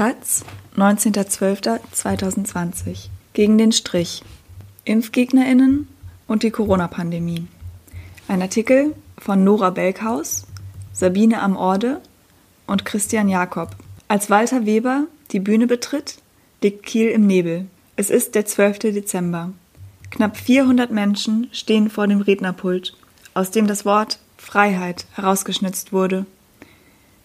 Taz, 19.12.2020. Gegen den Strich. ImpfgegnerInnen und die Corona-Pandemie. Ein Artikel von Nora Belkhaus, Sabine am Orde und Christian Jakob. Als Walter Weber die Bühne betritt, liegt Kiel im Nebel. Es ist der 12. Dezember. Knapp 400 Menschen stehen vor dem Rednerpult, aus dem das Wort Freiheit herausgeschnitzt wurde.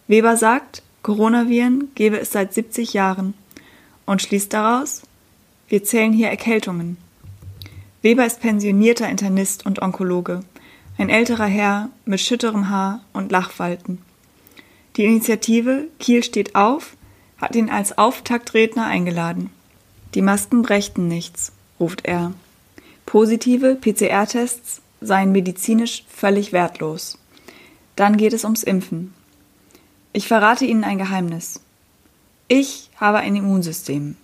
Weber sagt, Coronaviren gebe es seit 70 Jahren und schließt daraus, wir zählen hier Erkältungen. Weber ist pensionierter Internist und Onkologe, ein älterer Herr mit schütterem Haar und Lachfalten. Die Initiative Kiel steht auf hat ihn als Auftaktredner eingeladen. Die Masken brächten nichts, ruft er. Positive PCR-Tests seien medizinisch völlig wertlos. Dann geht es ums Impfen. Ich verrate Ihnen ein Geheimnis. Ich habe ein Immunsystem.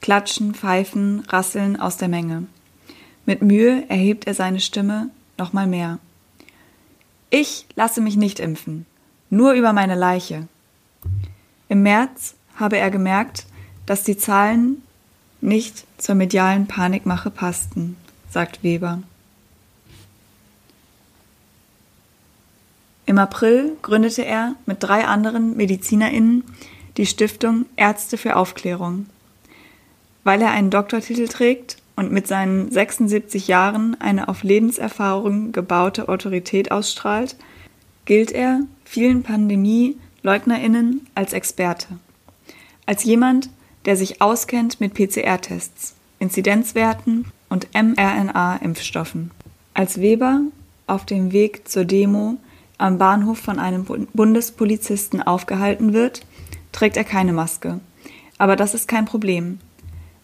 Klatschen, Pfeifen, Rasseln aus der Menge. Mit Mühe erhebt er seine Stimme nochmal mehr. Ich lasse mich nicht impfen, nur über meine Leiche. Im März habe er gemerkt, dass die Zahlen nicht zur medialen Panikmache passten, sagt Weber. Im April gründete er mit drei anderen MedizinerInnen die Stiftung Ärzte für Aufklärung. Weil er einen Doktortitel trägt und mit seinen 76 Jahren eine auf Lebenserfahrung gebaute Autorität ausstrahlt, gilt er vielen Pandemie-LeugnerInnen als Experte. Als jemand, der sich auskennt mit PCR-Tests, Inzidenzwerten und mRNA-Impfstoffen. Als Weber auf dem Weg zur Demo am Bahnhof von einem Bundespolizisten aufgehalten wird, trägt er keine Maske. Aber das ist kein Problem.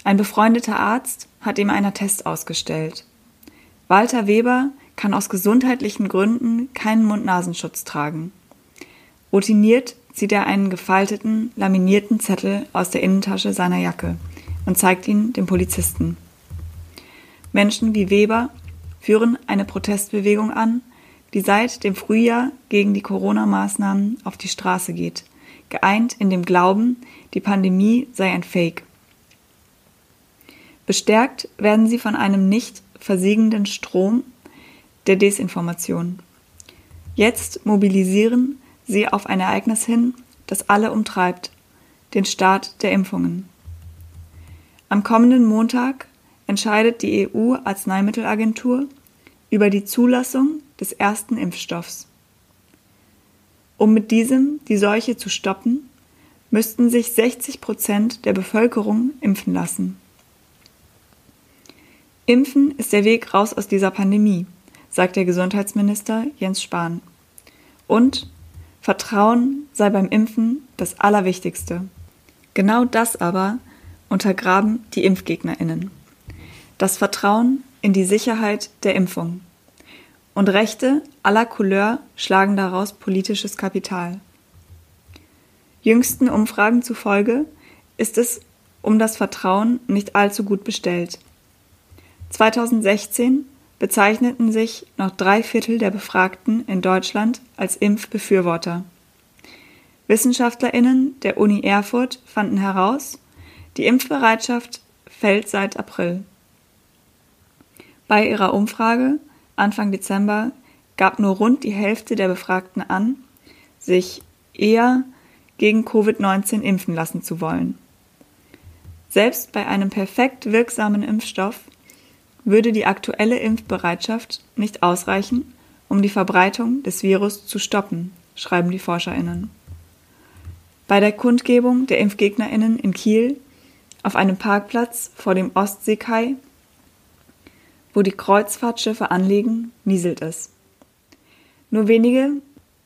Ein befreundeter Arzt hat ihm einen Test ausgestellt. Walter Weber kann aus gesundheitlichen Gründen keinen Mund-Nasenschutz tragen. Routiniert zieht er einen gefalteten, laminierten Zettel aus der Innentasche seiner Jacke und zeigt ihn dem Polizisten. Menschen wie Weber führen eine Protestbewegung an, die seit dem Frühjahr gegen die Corona-Maßnahmen auf die Straße geht, geeint in dem Glauben, die Pandemie sei ein Fake. Bestärkt werden sie von einem nicht versiegenden Strom der Desinformation. Jetzt mobilisieren sie auf ein Ereignis hin, das alle umtreibt, den Start der Impfungen. Am kommenden Montag entscheidet die EU-Arzneimittelagentur über die Zulassung des ersten Impfstoffs. Um mit diesem die Seuche zu stoppen, müssten sich 60 Prozent der Bevölkerung impfen lassen. Impfen ist der Weg raus aus dieser Pandemie, sagt der Gesundheitsminister Jens Spahn. Und Vertrauen sei beim Impfen das Allerwichtigste. Genau das aber untergraben die Impfgegnerinnen. Das Vertrauen in die Sicherheit der Impfung und Rechte aller Couleur schlagen daraus politisches Kapital. Jüngsten Umfragen zufolge ist es um das Vertrauen nicht allzu gut bestellt. 2016 bezeichneten sich noch drei Viertel der Befragten in Deutschland als Impfbefürworter. Wissenschaftlerinnen der Uni Erfurt fanden heraus, die Impfbereitschaft fällt seit April. Bei ihrer Umfrage Anfang Dezember gab nur rund die Hälfte der Befragten an, sich eher gegen Covid-19 impfen lassen zu wollen. Selbst bei einem perfekt wirksamen Impfstoff würde die aktuelle Impfbereitschaft nicht ausreichen, um die Verbreitung des Virus zu stoppen, schreiben die Forscherinnen. Bei der Kundgebung der Impfgegnerinnen in Kiel auf einem Parkplatz vor dem Ostseekai wo die Kreuzfahrtschiffe anlegen, nieselt es. Nur wenige,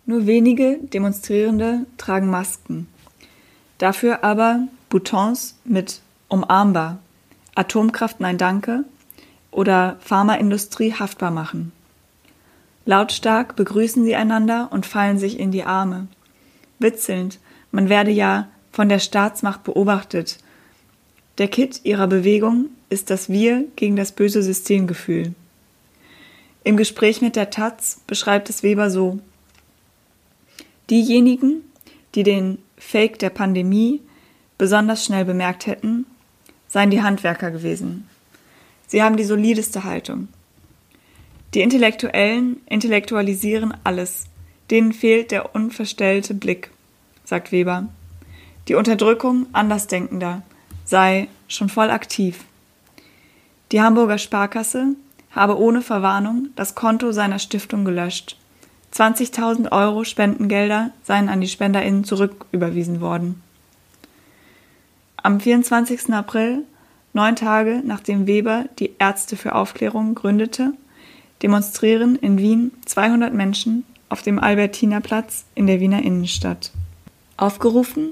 nur wenige Demonstrierende tragen Masken. Dafür aber Boutons mit umarmbar, Atomkraft nein danke oder Pharmaindustrie haftbar machen. Lautstark begrüßen sie einander und fallen sich in die Arme. Witzelnd, man werde ja von der Staatsmacht beobachtet. Der Kit ihrer Bewegung ist das Wir gegen das böse Systemgefühl. Im Gespräch mit der Taz beschreibt es Weber so. Diejenigen, die den Fake der Pandemie besonders schnell bemerkt hätten, seien die Handwerker gewesen. Sie haben die solideste Haltung. Die Intellektuellen intellektualisieren alles, denen fehlt der unverstellte Blick, sagt Weber. Die Unterdrückung Andersdenkender sei schon voll aktiv. Die Hamburger Sparkasse habe ohne Verwarnung das Konto seiner Stiftung gelöscht. 20.000 Euro Spendengelder seien an die SpenderInnen zurücküberwiesen worden. Am 24. April, neun Tage nachdem Weber die Ärzte für Aufklärung gründete, demonstrieren in Wien 200 Menschen auf dem Albertinerplatz in der Wiener Innenstadt. Aufgerufen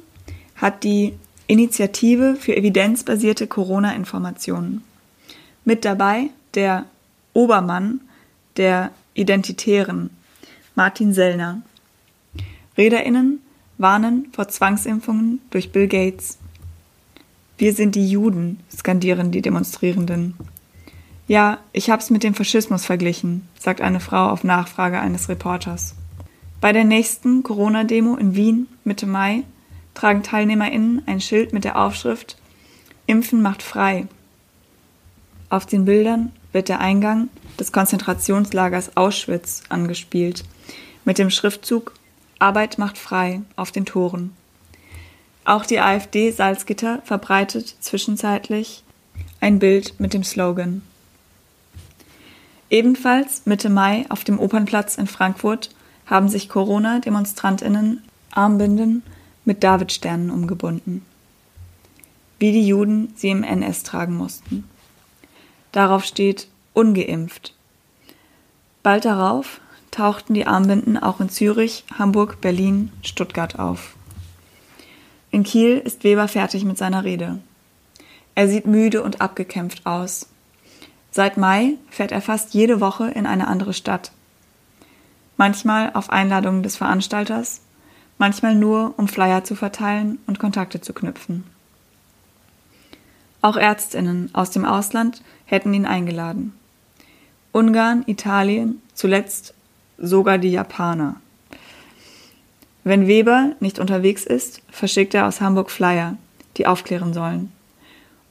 hat die Initiative für evidenzbasierte Corona-Informationen. Mit dabei der Obermann der Identitären, Martin Sellner. RederInnen warnen vor Zwangsimpfungen durch Bill Gates. Wir sind die Juden, skandieren die Demonstrierenden. Ja, ich hab's mit dem Faschismus verglichen, sagt eine Frau auf Nachfrage eines Reporters. Bei der nächsten Corona-Demo in Wien Mitte Mai tragen TeilnehmerInnen ein Schild mit der Aufschrift Impfen macht frei. Auf den Bildern wird der Eingang des Konzentrationslagers Auschwitz angespielt, mit dem Schriftzug Arbeit macht frei auf den Toren. Auch die AfD Salzgitter verbreitet zwischenzeitlich ein Bild mit dem Slogan. Ebenfalls Mitte Mai auf dem Opernplatz in Frankfurt haben sich Corona-Demonstrantinnen Armbinden mit Davidsternen umgebunden, wie die Juden sie im NS tragen mussten. Darauf steht ungeimpft. Bald darauf tauchten die Armbinden auch in Zürich, Hamburg, Berlin, Stuttgart auf. In Kiel ist Weber fertig mit seiner Rede. Er sieht müde und abgekämpft aus. Seit Mai fährt er fast jede Woche in eine andere Stadt. Manchmal auf Einladung des Veranstalters, manchmal nur, um Flyer zu verteilen und Kontakte zu knüpfen. Auch Ärztinnen aus dem Ausland hätten ihn eingeladen. Ungarn, Italien, zuletzt sogar die Japaner. Wenn Weber nicht unterwegs ist, verschickt er aus Hamburg Flyer, die aufklären sollen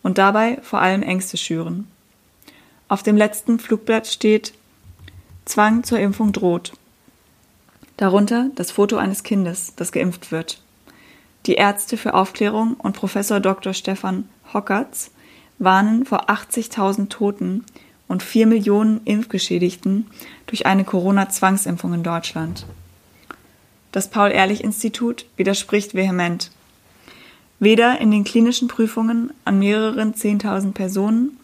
und dabei vor allem Ängste schüren. Auf dem letzten Flugblatt steht Zwang zur Impfung droht. Darunter das Foto eines Kindes, das geimpft wird. Die Ärzte für Aufklärung und Professor Dr. Stefan Hockertz warnen vor 80.000 Toten und 4 Millionen Impfgeschädigten durch eine Corona-Zwangsimpfung in Deutschland. Das Paul-Ehrlich-Institut widerspricht vehement. Weder in den klinischen Prüfungen an mehreren 10.000 Personen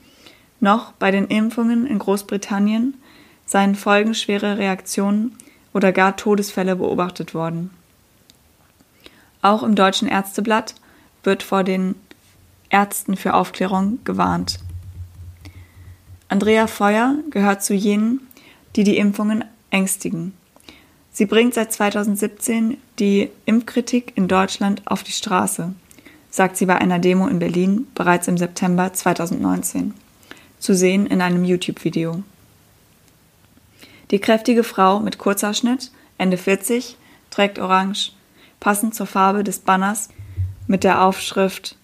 noch bei den Impfungen in Großbritannien seien folgenschwere Reaktionen oder gar Todesfälle beobachtet worden. Auch im Deutschen Ärzteblatt wird vor den Ärzten für Aufklärung gewarnt. Andrea Feuer gehört zu jenen, die die Impfungen ängstigen. Sie bringt seit 2017 die Impfkritik in Deutschland auf die Straße, sagt sie bei einer Demo in Berlin bereits im September 2019. Zu sehen in einem YouTube-Video. Die kräftige Frau mit Kurzhaarschnitt, Ende 40, trägt orange, passend zur Farbe des Banners mit der Aufschrift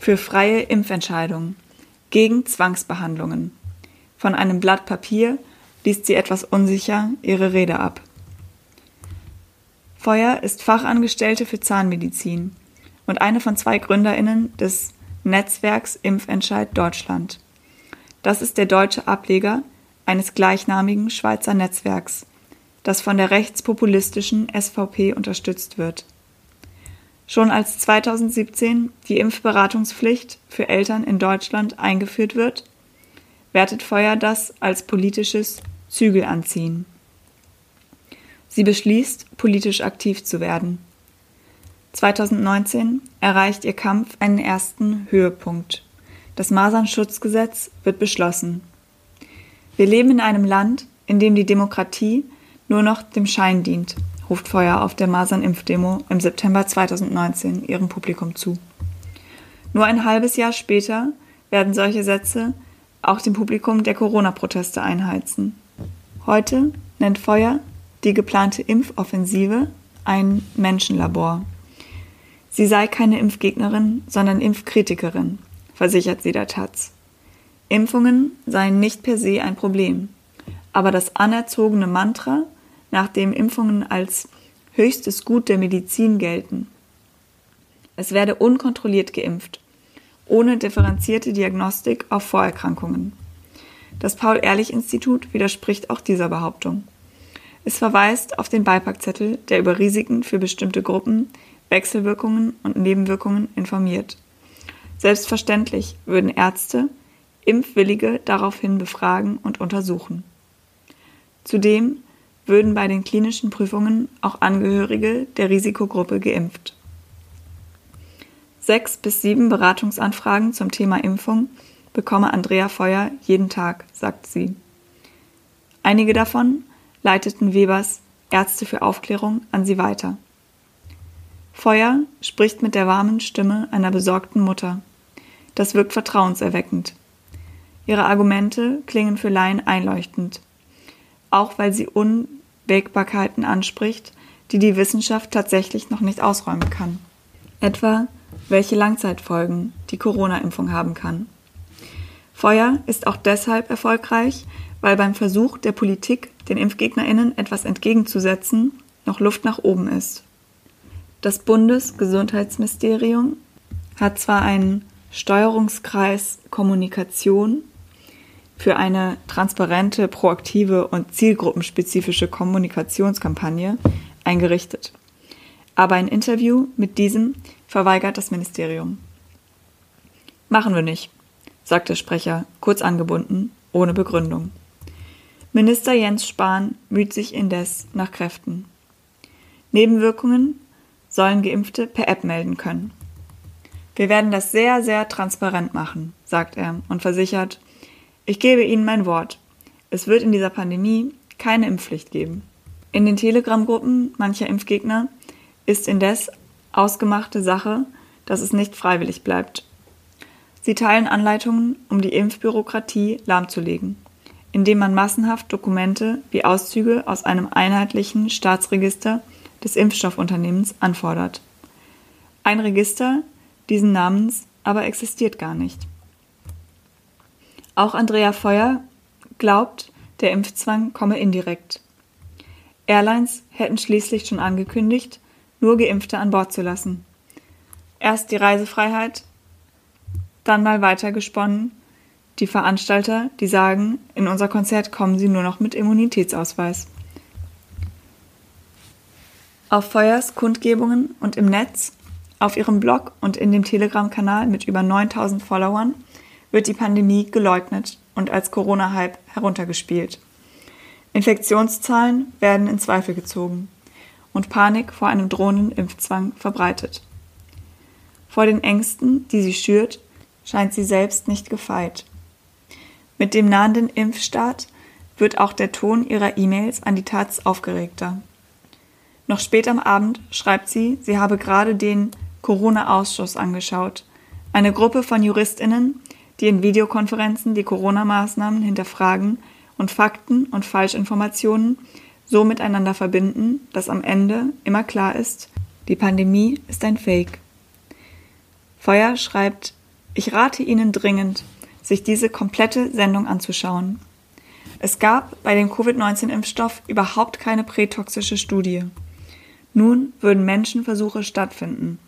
für freie Impfentscheidungen, gegen Zwangsbehandlungen. Von einem Blatt Papier liest sie etwas unsicher ihre Rede ab. Feuer ist Fachangestellte für Zahnmedizin und eine von zwei Gründerinnen des Netzwerks Impfentscheid Deutschland. Das ist der deutsche Ableger eines gleichnamigen Schweizer Netzwerks, das von der rechtspopulistischen SVP unterstützt wird. Schon als 2017 die Impfberatungspflicht für Eltern in Deutschland eingeführt wird, wertet Feuer das als politisches Zügelanziehen. Sie beschließt, politisch aktiv zu werden. 2019 erreicht ihr Kampf einen ersten Höhepunkt. Das Masernschutzgesetz wird beschlossen. Wir leben in einem Land, in dem die Demokratie nur noch dem Schein dient, ruft Feuer auf der Masernimpfdemo im September 2019 ihrem Publikum zu. Nur ein halbes Jahr später werden solche Sätze auch dem Publikum der Corona-Proteste einheizen. Heute nennt Feuer die geplante Impfoffensive ein Menschenlabor. Sie sei keine Impfgegnerin, sondern Impfkritikerin, versichert sie der Taz. Impfungen seien nicht per se ein Problem, aber das anerzogene Mantra, nach dem Impfungen als höchstes Gut der Medizin gelten. Es werde unkontrolliert geimpft, ohne differenzierte Diagnostik auf Vorerkrankungen. Das Paul-Ehrlich-Institut widerspricht auch dieser Behauptung. Es verweist auf den Beipackzettel, der über Risiken für bestimmte Gruppen, Wechselwirkungen und Nebenwirkungen informiert. Selbstverständlich würden Ärzte Impfwillige daraufhin befragen und untersuchen. Zudem würden bei den klinischen Prüfungen auch Angehörige der Risikogruppe geimpft. Sechs bis sieben Beratungsanfragen zum Thema Impfung bekomme Andrea Feuer jeden Tag, sagt sie. Einige davon leiteten Webers Ärzte für Aufklärung an sie weiter. Feuer spricht mit der warmen Stimme einer besorgten Mutter. Das wirkt vertrauenserweckend. Ihre Argumente klingen für Laien einleuchtend, auch weil sie Unwägbarkeiten anspricht, die die Wissenschaft tatsächlich noch nicht ausräumen kann. Etwa, welche Langzeitfolgen die Corona-Impfung haben kann. Feuer ist auch deshalb erfolgreich, weil beim Versuch der Politik, den ImpfgegnerInnen etwas entgegenzusetzen, noch Luft nach oben ist. Das Bundesgesundheitsministerium hat zwar einen Steuerungskreis Kommunikation für eine transparente, proaktive und zielgruppenspezifische Kommunikationskampagne eingerichtet. Aber ein Interview mit diesem verweigert das Ministerium. Machen wir nicht, sagt der Sprecher, kurz angebunden, ohne Begründung. Minister Jens Spahn müht sich indes nach Kräften. Nebenwirkungen sollen Geimpfte per App melden können. Wir werden das sehr, sehr transparent machen, sagt er und versichert, ich gebe Ihnen mein Wort. Es wird in dieser Pandemie keine Impfpflicht geben. In den Telegram-Gruppen mancher Impfgegner ist indes ausgemachte Sache, dass es nicht freiwillig bleibt. Sie teilen Anleitungen, um die Impfbürokratie lahmzulegen, indem man massenhaft Dokumente wie Auszüge aus einem einheitlichen Staatsregister des Impfstoffunternehmens anfordert. Ein Register diesen Namens aber existiert gar nicht. Auch Andrea Feuer glaubt, der Impfzwang komme indirekt. Airlines hätten schließlich schon angekündigt, nur Geimpfte an Bord zu lassen. Erst die Reisefreiheit, dann mal weitergesponnen. Die Veranstalter, die sagen, in unser Konzert kommen sie nur noch mit Immunitätsausweis. Auf Feuers Kundgebungen und im Netz, auf ihrem Blog und in dem Telegram-Kanal mit über 9000 Followern wird die Pandemie geleugnet und als Corona-Hype heruntergespielt. Infektionszahlen werden in Zweifel gezogen und Panik vor einem drohenden Impfzwang verbreitet. Vor den Ängsten, die sie schürt, scheint sie selbst nicht gefeit. Mit dem nahenden Impfstart wird auch der Ton ihrer E-Mails an die Taz aufgeregter. Noch spät am Abend schreibt sie, sie habe gerade den Corona-Ausschuss angeschaut, eine Gruppe von Juristinnen, die in Videokonferenzen die Corona-Maßnahmen hinterfragen und Fakten und Falschinformationen so miteinander verbinden, dass am Ende immer klar ist, die Pandemie ist ein Fake. Feuer schreibt, ich rate Ihnen dringend, sich diese komplette Sendung anzuschauen. Es gab bei dem Covid-19-Impfstoff überhaupt keine prätoxische Studie. Nun würden Menschenversuche stattfinden.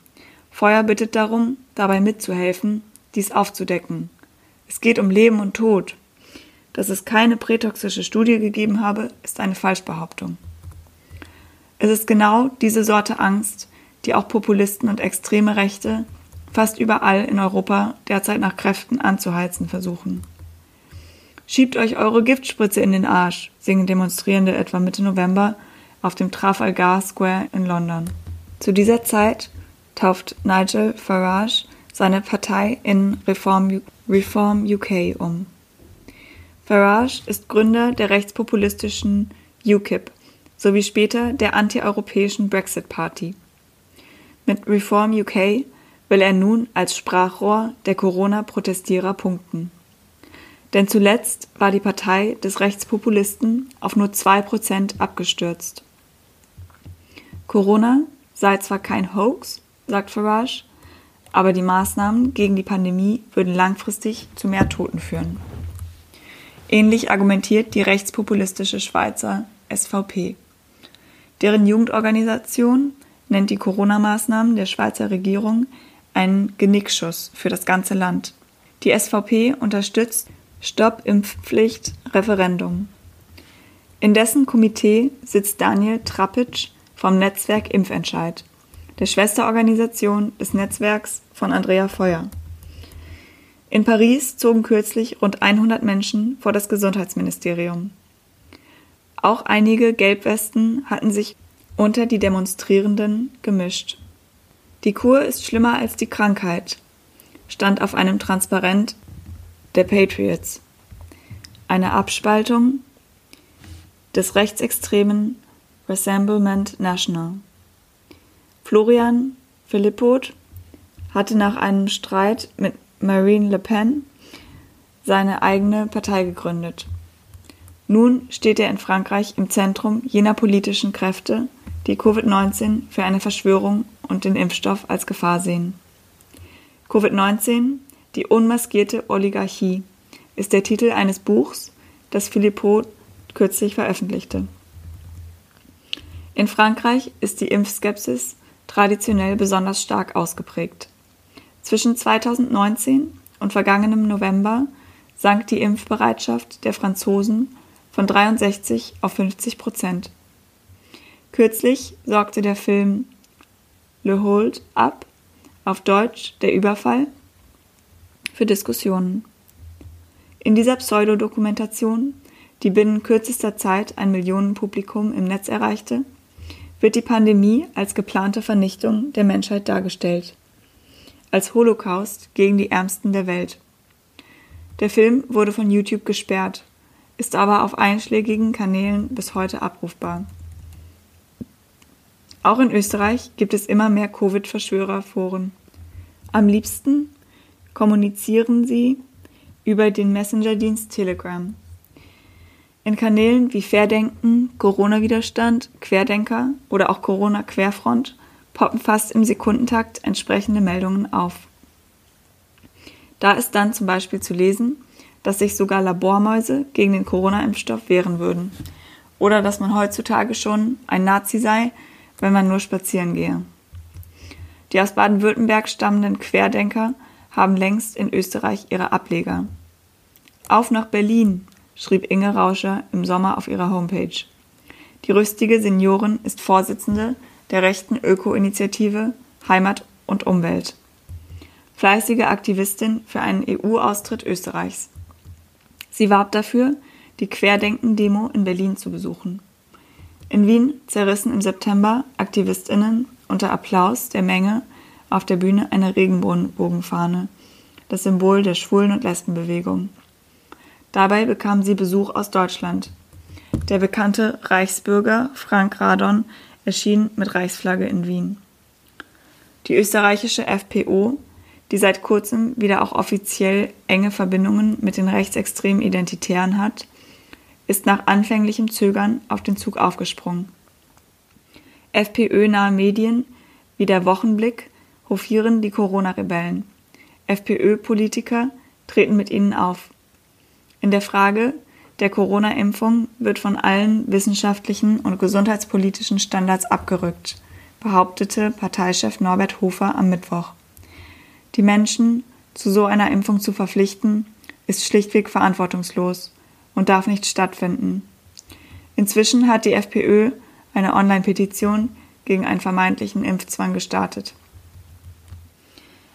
Feuer bittet darum, dabei mitzuhelfen, dies aufzudecken. Es geht um Leben und Tod, dass es keine prätoxische Studie gegeben habe, ist eine Falschbehauptung. Es ist genau diese Sorte Angst, die auch Populisten und extreme Rechte fast überall in Europa derzeit nach Kräften anzuheizen versuchen. Schiebt euch eure Giftspritze in den Arsch, singen Demonstrierende etwa Mitte November auf dem Trafalgar Square in London. Zu dieser Zeit tauft Nigel Farage seine Partei in Reform, Reform UK um. Farage ist Gründer der rechtspopulistischen UKIP sowie später der antieuropäischen Brexit Party. Mit Reform UK will er nun als Sprachrohr der Corona-Protestierer punkten. Denn zuletzt war die Partei des Rechtspopulisten auf nur zwei Prozent abgestürzt. Corona sei zwar kein Hoax, sagt Farage, aber die Maßnahmen gegen die Pandemie würden langfristig zu mehr Toten führen. Ähnlich argumentiert die rechtspopulistische Schweizer SVP. Deren Jugendorganisation nennt die Corona-Maßnahmen der Schweizer Regierung einen Genickschuss für das ganze Land. Die SVP unterstützt Stopp-Impfpflicht-Referendum. In dessen Komitee sitzt Daniel Trappitsch vom Netzwerk Impfentscheid, der Schwesterorganisation des Netzwerks von Andrea Feuer. In Paris zogen kürzlich rund 100 Menschen vor das Gesundheitsministerium. Auch einige Gelbwesten hatten sich unter die Demonstrierenden gemischt. Die Kur ist schlimmer als die Krankheit, stand auf einem Transparent der Patriots, eine Abspaltung des rechtsextremen Rassemblement National. Florian Philippot hatte nach einem Streit mit Marine Le Pen seine eigene Partei gegründet. Nun steht er in Frankreich im Zentrum jener politischen Kräfte, die Covid-19 für eine Verschwörung und den Impfstoff als Gefahr sehen. Covid-19, die unmaskierte Oligarchie, ist der Titel eines Buchs, das Philippot kürzlich veröffentlichte. In Frankreich ist die Impfskepsis traditionell besonders stark ausgeprägt. Zwischen 2019 und vergangenem November sank die Impfbereitschaft der Franzosen von 63 auf 50 Prozent. Kürzlich sorgte der Film Le Hold Up, auf Deutsch der Überfall, für Diskussionen. In dieser Pseudodokumentation, die binnen kürzester Zeit ein Millionenpublikum im Netz erreichte, wird die Pandemie als geplante Vernichtung der Menschheit dargestellt als Holocaust gegen die Ärmsten der Welt. Der Film wurde von YouTube gesperrt, ist aber auf einschlägigen Kanälen bis heute abrufbar. Auch in Österreich gibt es immer mehr Covid-Verschwörerforen. Am liebsten kommunizieren sie über den Messenger-Dienst Telegram. In Kanälen wie Fairdenken, Corona-Widerstand, Querdenker oder auch Corona-Querfront poppen fast im Sekundentakt entsprechende Meldungen auf. Da ist dann zum Beispiel zu lesen, dass sich sogar Labormäuse gegen den Corona-Impfstoff wehren würden. Oder dass man heutzutage schon ein Nazi sei, wenn man nur spazieren gehe. Die aus Baden-Württemberg stammenden Querdenker haben längst in Österreich ihre Ableger. Auf nach Berlin, schrieb Inge Rauscher im Sommer auf ihrer Homepage. Die rüstige Seniorin ist Vorsitzende der rechten Öko-Initiative Heimat und Umwelt. Fleißige Aktivistin für einen EU-Austritt Österreichs. Sie warb dafür, die Querdenken-Demo in Berlin zu besuchen. In Wien zerrissen im September AktivistInnen unter Applaus der Menge auf der Bühne eine Regenbogenfahne, das Symbol der Schwulen- und Lesbenbewegung. Dabei bekam sie Besuch aus Deutschland. Der bekannte Reichsbürger Frank Radon erschien mit Reichsflagge in Wien. Die österreichische FPO, die seit kurzem wieder auch offiziell enge Verbindungen mit den rechtsextremen Identitären hat, ist nach anfänglichem Zögern auf den Zug aufgesprungen. FPÖ-nahe Medien wie der Wochenblick hofieren die Corona-Rebellen. FPÖ-Politiker treten mit ihnen auf. In der Frage, der Corona-Impfung wird von allen wissenschaftlichen und gesundheitspolitischen Standards abgerückt, behauptete Parteichef Norbert Hofer am Mittwoch. Die Menschen zu so einer Impfung zu verpflichten, ist schlichtweg verantwortungslos und darf nicht stattfinden. Inzwischen hat die FPÖ eine Online-Petition gegen einen vermeintlichen Impfzwang gestartet.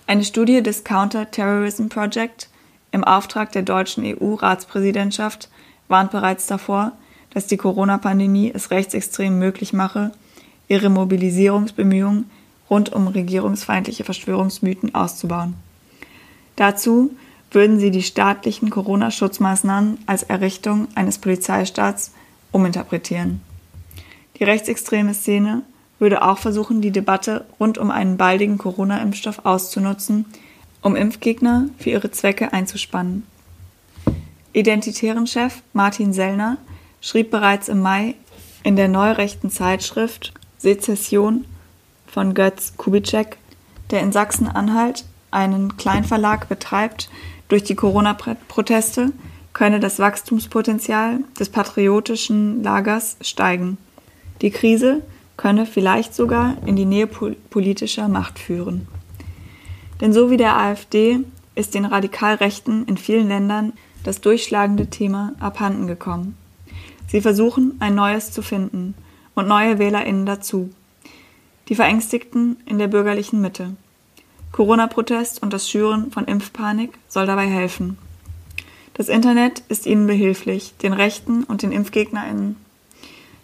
Eine Studie des Counter-Terrorism Project im Auftrag der deutschen EU-Ratspräsidentschaft warnt bereits davor, dass die Corona-Pandemie es Rechtsextremen möglich mache, ihre Mobilisierungsbemühungen rund um regierungsfeindliche Verschwörungsmythen auszubauen. Dazu würden sie die staatlichen Corona-Schutzmaßnahmen als Errichtung eines Polizeistaats uminterpretieren. Die rechtsextreme Szene würde auch versuchen, die Debatte rund um einen baldigen Corona-Impfstoff auszunutzen, um Impfgegner für ihre Zwecke einzuspannen. Identitären Chef Martin Sellner schrieb bereits im Mai in der neurechten Zeitschrift Sezession von Götz Kubitschek, der in Sachsen-Anhalt einen Kleinverlag betreibt, durch die Corona-Proteste könne das Wachstumspotenzial des patriotischen Lagers steigen. Die Krise könne vielleicht sogar in die Nähe politischer Macht führen. Denn so wie der AfD ist den Radikalrechten in vielen Ländern das durchschlagende Thema abhanden gekommen. Sie versuchen, ein neues zu finden und neue WählerInnen dazu. Die Verängstigten in der bürgerlichen Mitte. Corona-Protest und das Schüren von Impfpanik soll dabei helfen. Das Internet ist ihnen behilflich, den Rechten und den ImpfgegnerInnen.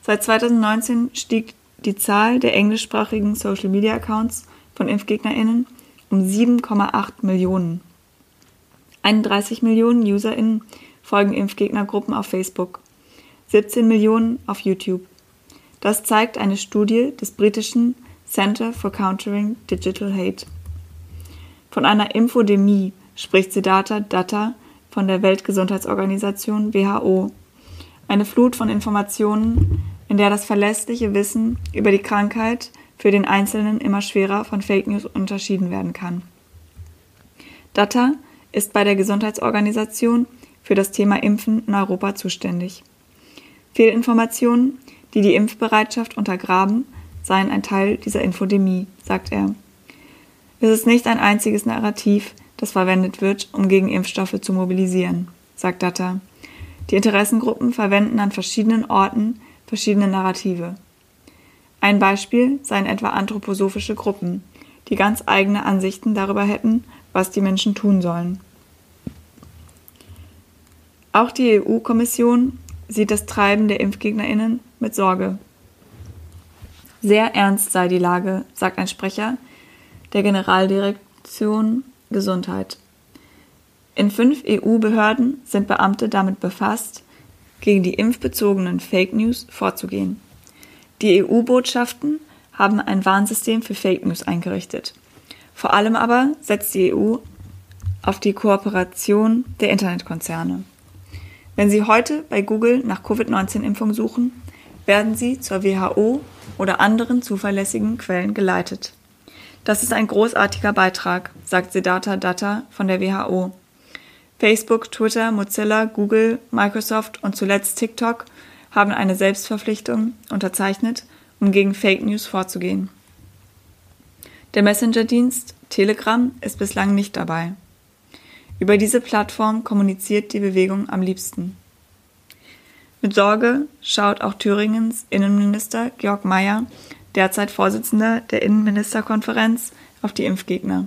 Seit 2019 stieg die Zahl der englischsprachigen Social-Media-Accounts von ImpfgegnerInnen um 7,8 Millionen. 31 Millionen UserInnen folgen Impfgegnergruppen auf Facebook, 17 Millionen auf YouTube. Das zeigt eine Studie des britischen Center for Countering Digital Hate. Von einer Infodemie spricht Siddhartha Datta von der Weltgesundheitsorganisation WHO. Eine Flut von Informationen, in der das verlässliche Wissen über die Krankheit für den Einzelnen immer schwerer von Fake News unterschieden werden kann. Datta ist bei der Gesundheitsorganisation für das Thema Impfen in Europa zuständig. Fehlinformationen, die die Impfbereitschaft untergraben, seien ein Teil dieser Infodemie, sagt er. Es ist nicht ein einziges Narrativ, das verwendet wird, um gegen Impfstoffe zu mobilisieren, sagt Datta. Die Interessengruppen verwenden an verschiedenen Orten verschiedene Narrative. Ein Beispiel seien etwa anthroposophische Gruppen, die ganz eigene Ansichten darüber hätten, was die Menschen tun sollen. Auch die EU-Kommission sieht das Treiben der Impfgegnerinnen mit Sorge. Sehr ernst sei die Lage, sagt ein Sprecher der Generaldirektion Gesundheit. In fünf EU-Behörden sind Beamte damit befasst, gegen die impfbezogenen Fake News vorzugehen. Die EU-Botschaften haben ein Warnsystem für Fake News eingerichtet. Vor allem aber setzt die EU auf die Kooperation der Internetkonzerne. Wenn Sie heute bei Google nach Covid-19-Impfung suchen, werden Sie zur WHO oder anderen zuverlässigen Quellen geleitet. Das ist ein großartiger Beitrag, sagt Siddhartha Datta von der WHO. Facebook, Twitter, Mozilla, Google, Microsoft und zuletzt TikTok haben eine Selbstverpflichtung unterzeichnet, um gegen Fake News vorzugehen. Der Messenger-Dienst Telegram ist bislang nicht dabei. Über diese Plattform kommuniziert die Bewegung am liebsten. Mit Sorge schaut auch Thüringens Innenminister Georg Mayer, derzeit Vorsitzender der Innenministerkonferenz, auf die Impfgegner.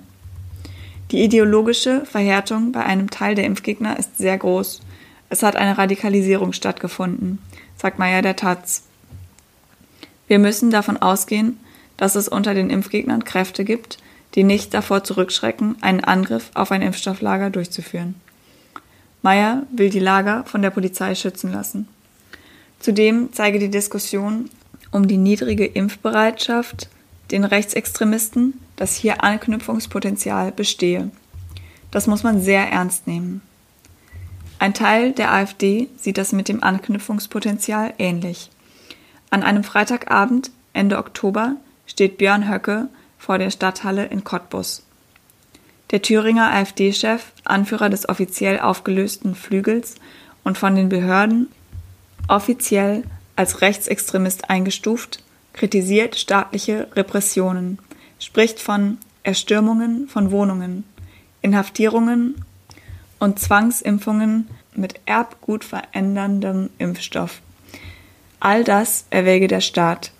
Die ideologische Verhärtung bei einem Teil der Impfgegner ist sehr groß. Es hat eine Radikalisierung stattgefunden, sagt Mayer der Taz. Wir müssen davon ausgehen, dass es unter den Impfgegnern Kräfte gibt, die nicht davor zurückschrecken, einen Angriff auf ein Impfstofflager durchzuführen. Meyer will die Lager von der Polizei schützen lassen. Zudem zeige die Diskussion um die niedrige Impfbereitschaft den Rechtsextremisten, dass hier Anknüpfungspotenzial bestehe. Das muss man sehr ernst nehmen. Ein Teil der AfD sieht das mit dem Anknüpfungspotenzial ähnlich. An einem Freitagabend Ende Oktober steht Björn Höcke vor der Stadthalle in Cottbus. Der Thüringer AfD-Chef, Anführer des offiziell aufgelösten Flügels und von den Behörden offiziell als rechtsextremist eingestuft, kritisiert staatliche Repressionen, spricht von Erstürmungen von Wohnungen, Inhaftierungen und Zwangsimpfungen mit erbgutveränderndem Impfstoff. All das erwäge der Staat,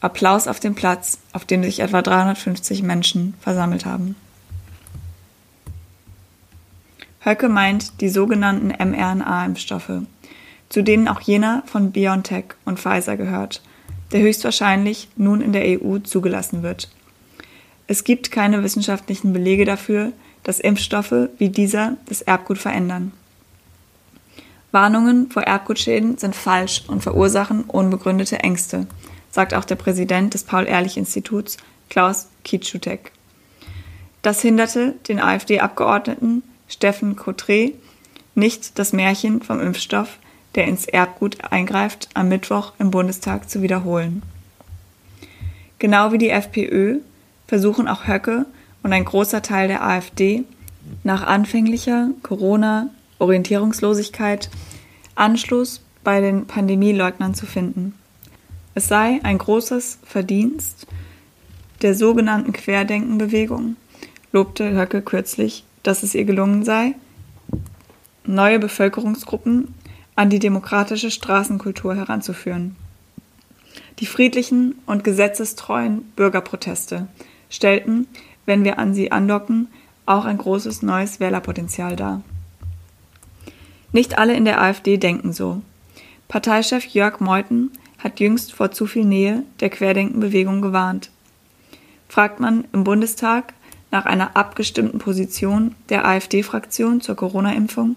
Applaus auf dem Platz, auf dem sich etwa 350 Menschen versammelt haben. Höcke meint die sogenannten mRNA-Impfstoffe, zu denen auch jener von BioNTech und Pfizer gehört, der höchstwahrscheinlich nun in der EU zugelassen wird. Es gibt keine wissenschaftlichen Belege dafür, dass Impfstoffe wie dieser das Erbgut verändern. Warnungen vor Erbgutschäden sind falsch und verursachen unbegründete Ängste, sagt auch der Präsident des Paul-Ehrlich-Instituts, Klaus Kitschutek. Das hinderte den AfD-Abgeordneten Steffen Cotré nicht, das Märchen vom Impfstoff, der ins Erbgut eingreift, am Mittwoch im Bundestag zu wiederholen. Genau wie die FPÖ versuchen auch Höcke und ein großer Teil der AfD nach anfänglicher Corona-Orientierungslosigkeit Anschluss bei den Pandemieleugnern zu finden. Es sei ein großes Verdienst der sogenannten Querdenkenbewegung, lobte Höcke kürzlich, dass es ihr gelungen sei, neue Bevölkerungsgruppen an die demokratische Straßenkultur heranzuführen. Die friedlichen und gesetzestreuen Bürgerproteste stellten, wenn wir an sie andocken, auch ein großes neues Wählerpotenzial dar. Nicht alle in der AfD denken so. Parteichef Jörg Meuthen hat jüngst vor zu viel Nähe der Querdenkenbewegung gewarnt. Fragt man im Bundestag nach einer abgestimmten Position der AfD-Fraktion zur Corona-Impfung,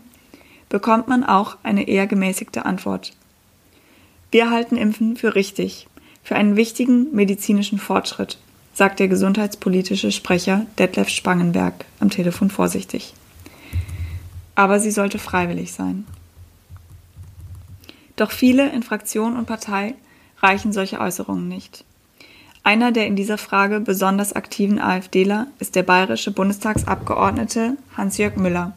bekommt man auch eine eher gemäßigte Antwort. Wir halten Impfen für richtig, für einen wichtigen medizinischen Fortschritt, sagt der gesundheitspolitische Sprecher Detlef Spangenberg am Telefon vorsichtig. Aber sie sollte freiwillig sein. Doch viele in Fraktion und Partei reichen solche Äußerungen nicht. Einer der in dieser Frage besonders aktiven AfDler ist der bayerische Bundestagsabgeordnete Hans-Jörg Müller.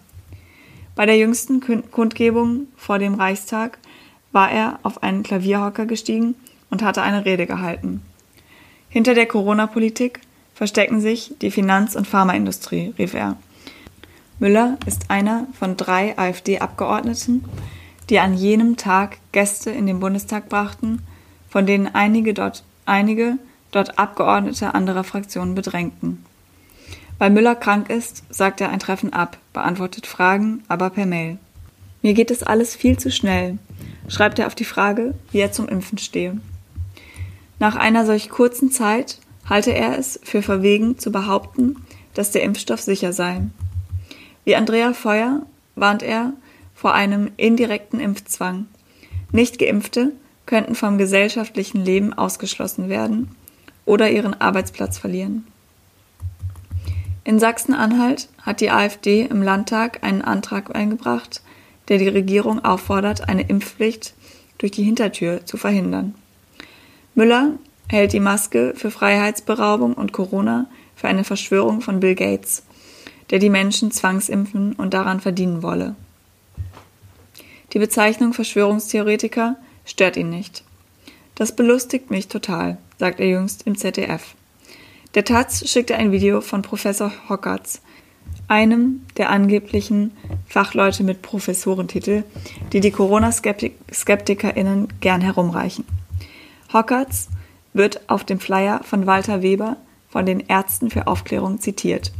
Bei der jüngsten Kundgebung vor dem Reichstag war er auf einen Klavierhocker gestiegen und hatte eine Rede gehalten. Hinter der Corona-Politik verstecken sich die Finanz- und Pharmaindustrie, rief er. Müller ist einer von drei AfD-Abgeordneten, die an jenem Tag Gäste in den Bundestag brachten, von denen einige dort, einige dort Abgeordnete anderer Fraktionen bedrängten. Weil Müller krank ist, sagt er ein Treffen ab, beantwortet Fragen, aber per Mail. Mir geht es alles viel zu schnell, schreibt er auf die Frage, wie er zum Impfen stehe. Nach einer solch kurzen Zeit halte er es für verwegen zu behaupten, dass der Impfstoff sicher sei. Wie Andrea Feuer warnt er vor einem indirekten Impfzwang. Nicht geimpfte könnten vom gesellschaftlichen Leben ausgeschlossen werden oder ihren Arbeitsplatz verlieren. In Sachsen-Anhalt hat die AfD im Landtag einen Antrag eingebracht, der die Regierung auffordert, eine Impfpflicht durch die Hintertür zu verhindern. Müller hält die Maske für Freiheitsberaubung und Corona für eine Verschwörung von Bill Gates, der die Menschen zwangsimpfen und daran verdienen wolle. Die Bezeichnung Verschwörungstheoretiker stört ihn nicht. Das belustigt mich total, sagt er jüngst im ZDF. Der Taz schickte ein Video von Professor Hockertz, einem der angeblichen Fachleute mit Professorentitel, die die Corona-SkeptikerInnen gern herumreichen. Hockertz wird auf dem Flyer von Walter Weber von den Ärzten für Aufklärung zitiert.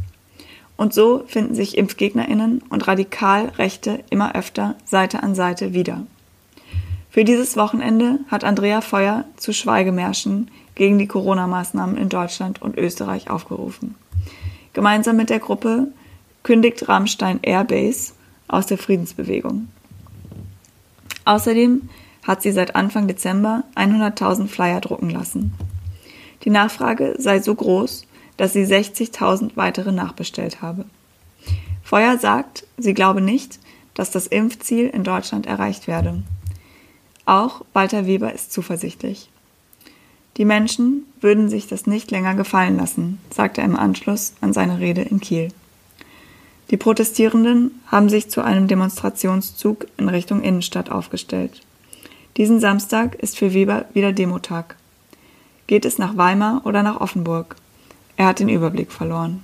Und so finden sich ImpfgegnerInnen und Radikalrechte immer öfter Seite an Seite wieder. Für dieses Wochenende hat Andrea Feuer zu Schweigemärschen gegen die Corona-Maßnahmen in Deutschland und Österreich aufgerufen. Gemeinsam mit der Gruppe kündigt Rammstein Airbase aus der Friedensbewegung. Außerdem hat sie seit Anfang Dezember 100.000 Flyer drucken lassen. Die Nachfrage sei so groß, dass sie 60.000 weitere nachbestellt habe. Feuer sagt, sie glaube nicht, dass das Impfziel in Deutschland erreicht werde. Auch Walter Weber ist zuversichtlich. Die Menschen würden sich das nicht länger gefallen lassen, sagte er im Anschluss an seine Rede in Kiel. Die Protestierenden haben sich zu einem Demonstrationszug in Richtung Innenstadt aufgestellt. Diesen Samstag ist für Weber wieder Demotag. Geht es nach Weimar oder nach Offenburg? Er hat den Überblick verloren.